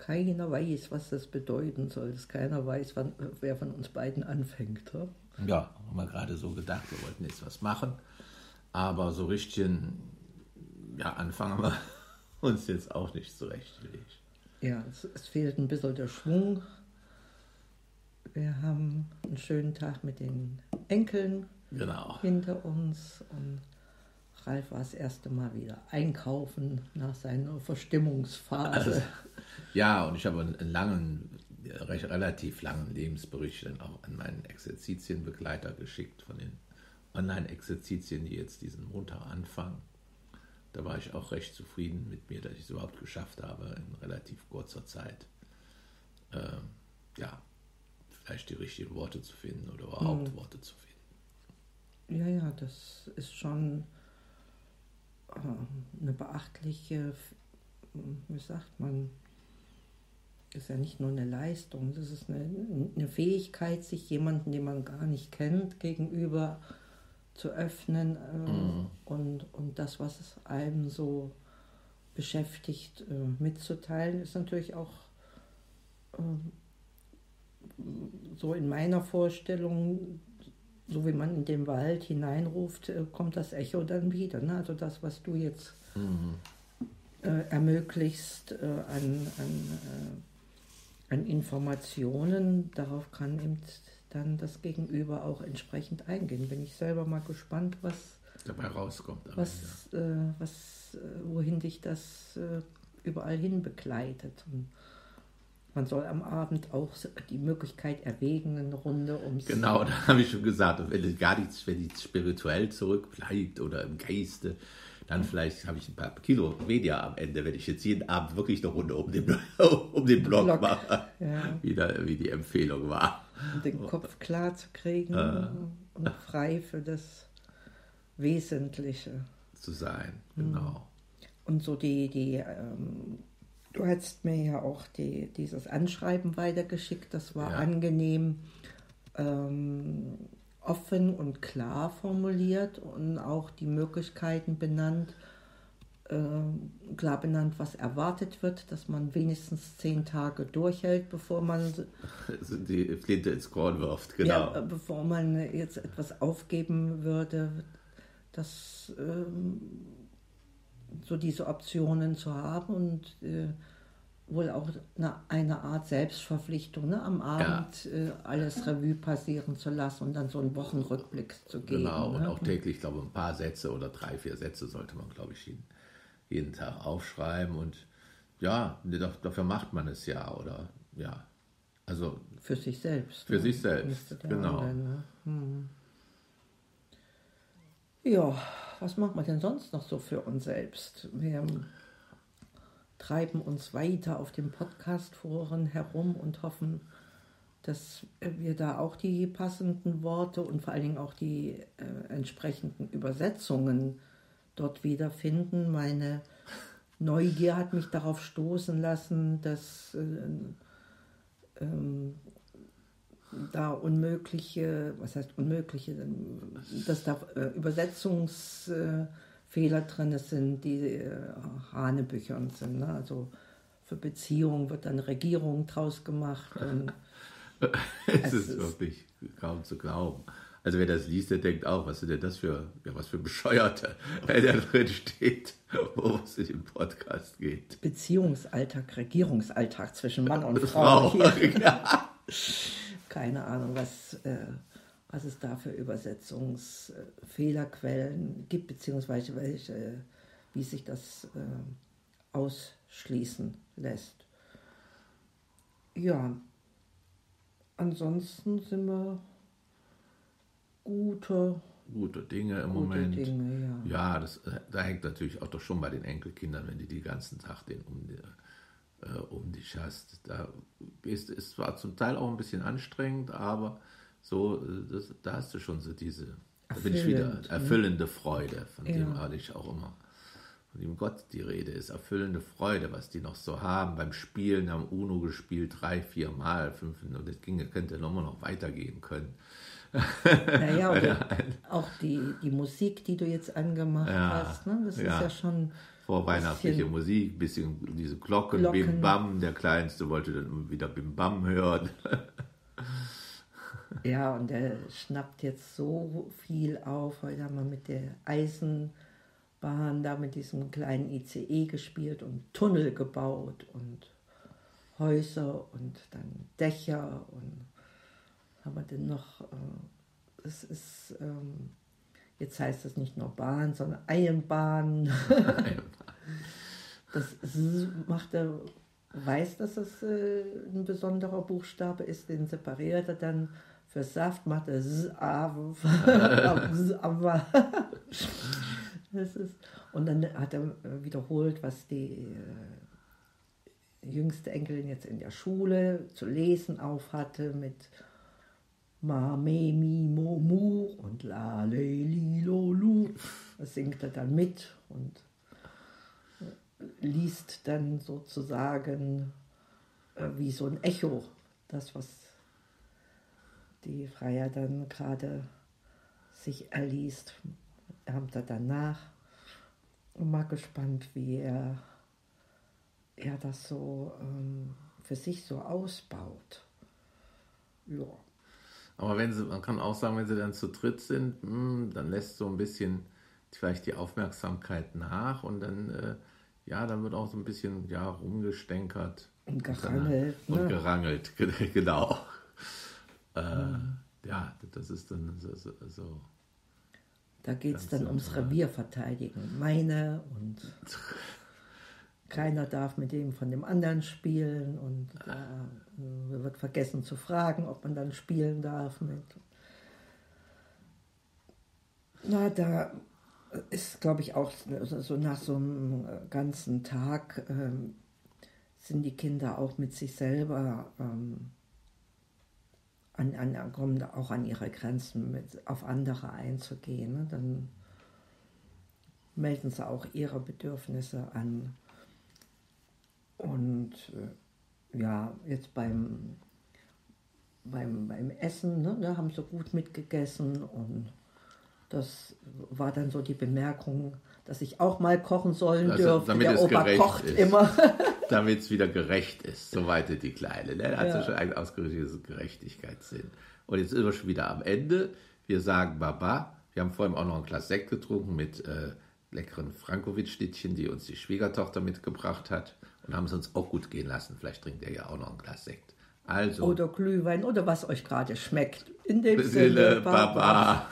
keiner weiß, was das bedeuten soll, dass keiner weiß, wann, wer von uns beiden anfängt. Ja, ja haben wir gerade so gedacht, wir wollten jetzt was machen, aber so richtig ja, anfangen wir uns jetzt auch nicht zurechtgelegt. Ja, es, es fehlt ein bisschen der Schwung. Wir haben einen schönen Tag mit den Enkeln genau. hinter uns und Ralf war das erste Mal wieder einkaufen nach seiner Verstimmungsphase. Also, ja, und ich habe einen langen, recht relativ langen Lebensbericht dann auch an meinen Exerzitienbegleiter geschickt von den Online-Exerzitien, die jetzt diesen Montag anfangen. Da war ich auch recht zufrieden mit mir, dass ich es überhaupt geschafft habe, in relativ kurzer Zeit, äh, ja, vielleicht die richtigen Worte zu finden oder überhaupt hm. Worte zu finden. Ja, ja, das ist schon äh, eine beachtliche, wie sagt man, ist ja nicht nur eine Leistung, das ist eine, eine Fähigkeit, sich jemanden, den man gar nicht kennt, gegenüber zu öffnen äh, mhm. und, und das, was es einem so beschäftigt, äh, mitzuteilen, ist natürlich auch äh, so in meiner Vorstellung so wie man in den Wald hineinruft, äh, kommt das Echo dann wieder. Ne? Also das, was du jetzt mhm. äh, ermöglichst äh, an, an, an, Informationen, darauf kann eben dann das Gegenüber auch entsprechend eingehen. Bin ich selber mal gespannt, was dabei rauskommt. Was. Äh, was, äh, wohin dich das überall hin begleitet. Und man soll am Abend auch die Möglichkeit erwägen, eine Runde ums. Genau, da habe ich schon gesagt, wenn gar nichts, wenn die spirituell zurückbleibt oder im Geiste, dann vielleicht habe ich ein paar Kilo weniger am Ende, wenn ich jetzt jeden Abend wirklich eine Runde um den, um den Block, Block mache, ja. wie, da, wie die Empfehlung war. Um den Kopf klar zu kriegen äh. und frei für das Wesentliche zu sein, genau. Und so die, die ähm, Du hast mir ja auch die, dieses Anschreiben weitergeschickt. Das war ja. angenehm ähm, offen und klar formuliert und auch die Möglichkeiten benannt, äh, klar benannt, was erwartet wird, dass man wenigstens zehn Tage durchhält, bevor man also die Flinte ins Korn wirft, genau. Ja, bevor man jetzt etwas aufgeben würde, dass ähm, so diese Optionen zu haben und äh, wohl auch eine, eine, Art Selbstverpflichtung, ne? am Abend ja. äh, alles Revue passieren zu lassen und dann so einen Wochenrückblick zu geben. Genau, ne? und auch täglich, ich glaube, ein paar Sätze oder drei, vier Sätze sollte man, glaube ich, jeden, jeden Tag aufschreiben. Und ja, dafür macht man es ja, oder ja. Also für sich selbst. Für ne? sich selbst, genau. Anderen, ne? hm. Ja, was macht man denn sonst noch so für uns selbst? Wir treiben uns weiter auf den Podcast-Foren herum und hoffen, dass wir da auch die passenden Worte und vor allen Dingen auch die äh, entsprechenden Übersetzungen dort wiederfinden. Meine Neugier hat mich darauf stoßen lassen, dass äh, ähm, da unmögliche, was heißt unmögliche, dass da äh, Übersetzungs Fehler drin sind, die äh, Hanebüchern sind. Ne? Also für Beziehungen wird dann Regierung draus gemacht. es, ist, ist wirklich kaum zu glauben. Also wer das liest, der denkt auch, was ist denn das für, ja, was für Bescheuerte, der da drin steht, wo es in dem Podcast geht. Beziehungsalltag, Regierungsalltag zwischen Mann und Frau. Frau. Ja. Keine Ahnung, was äh, was es da für Übersetzungsfehlerquellen gibt, beziehungsweise welche, wie sich das äh, ausschließen lässt. Ja, ansonsten sind wir gute, gute Dinge im gute Moment. Dinge, ja, ja das, da hängt natürlich auch doch schon bei den Enkelkindern, wenn du die ganzen Tag den um, die, äh, um dich hast. Da ist es zwar zum Teil auch ein bisschen anstrengend, aber so, das, da hast du schon so diese, da bin ich wieder, ne? erfüllende Freude, von ja. dem hatte ich auch immer, von dem Gott die Rede ist, erfüllende Freude, was die noch so haben beim Spielen, haben UNO gespielt, drei, vier Mal, fünf, und das ging, könnte nochmal noch weitergehen können. Naja, auch die, die Musik, die du jetzt angemacht ja, hast, ne? das ja. ist ja schon vorweihnachtliche Musik, bisschen diese Glocken, Glocken, Bim Bam. Der Kleinste wollte dann wieder Bim Bam hören. ja, und er schnappt jetzt so viel auf. Heute haben wir mit der Eisenbahn da mit diesem kleinen ICE gespielt und Tunnel gebaut und Häuser und dann Dächer und haben wir denn noch, äh, es ist, ähm, jetzt heißt es nicht nur Bahn, sondern Eienbahn. das macht er, weiß, dass es äh, ein besonderer Buchstabe ist, den separiert er dann für Saft, macht er das ist, und dann hat er wiederholt, was die äh, jüngste Enkelin jetzt in der Schule zu lesen auf hatte mit Ma, me, mi, mo, mu und la, le, li, lo, lu. Das singt er dann mit und äh, liest dann sozusagen äh, wie so ein Echo das, was die Freier dann gerade sich erliest. Er hat er danach. Und mal gespannt, wie er, er das so ähm, für sich so ausbaut. Ja. Aber wenn sie, man kann auch sagen, wenn sie dann zu dritt sind, mh, hm, dann lässt so ein bisschen vielleicht die Aufmerksamkeit nach und dann, äh, ja, dann wird auch so ein bisschen, ja, rumgestänkert. Und gerangelt. Und, ne? und gerangelt, genau. Äh, mhm. Ja, das ist dann so. so, da geht es dann ums Revierverteidigen. Meine und keiner darf mit dem von dem anderen spielen und da äh, wird vergessen zu fragen, ob man dann spielen darf mit. Na, da ist, glaube ich, auch so nach so einem ganzen Tag ähm, sind die Kinder auch mit sich selber ähm, an, an, kommen auch an ihre Grenzen, mit, auf andere einzugehen. Ne? Dann melden sie auch ihre Bedürfnisse an. Und äh, ja, jetzt beim, beim, beim Essen, ne, da haben sie gut mitgegessen und das war dann so die Bemerkung, dass ich auch mal kochen sollen also, dürfte. Der Opa kocht ist. immer. damit es wieder gerecht ist, soweit die Kleine. Ne? Hat ja. schon einen ausgerichtetes Gerechtigkeitssinn. Und jetzt sind wir schon wieder am Ende. Wir sagen Baba. Wir haben vorhin auch noch ein Glas Sekt getrunken mit äh, leckeren Frankowitsch-Stittchen, die uns die Schwiegertochter mitgebracht hat und haben es uns auch gut gehen lassen. Vielleicht trinkt er ja auch noch ein Glas Sekt. Also, oder Glühwein oder was euch gerade schmeckt. In dem Sinne, Baba. Baba.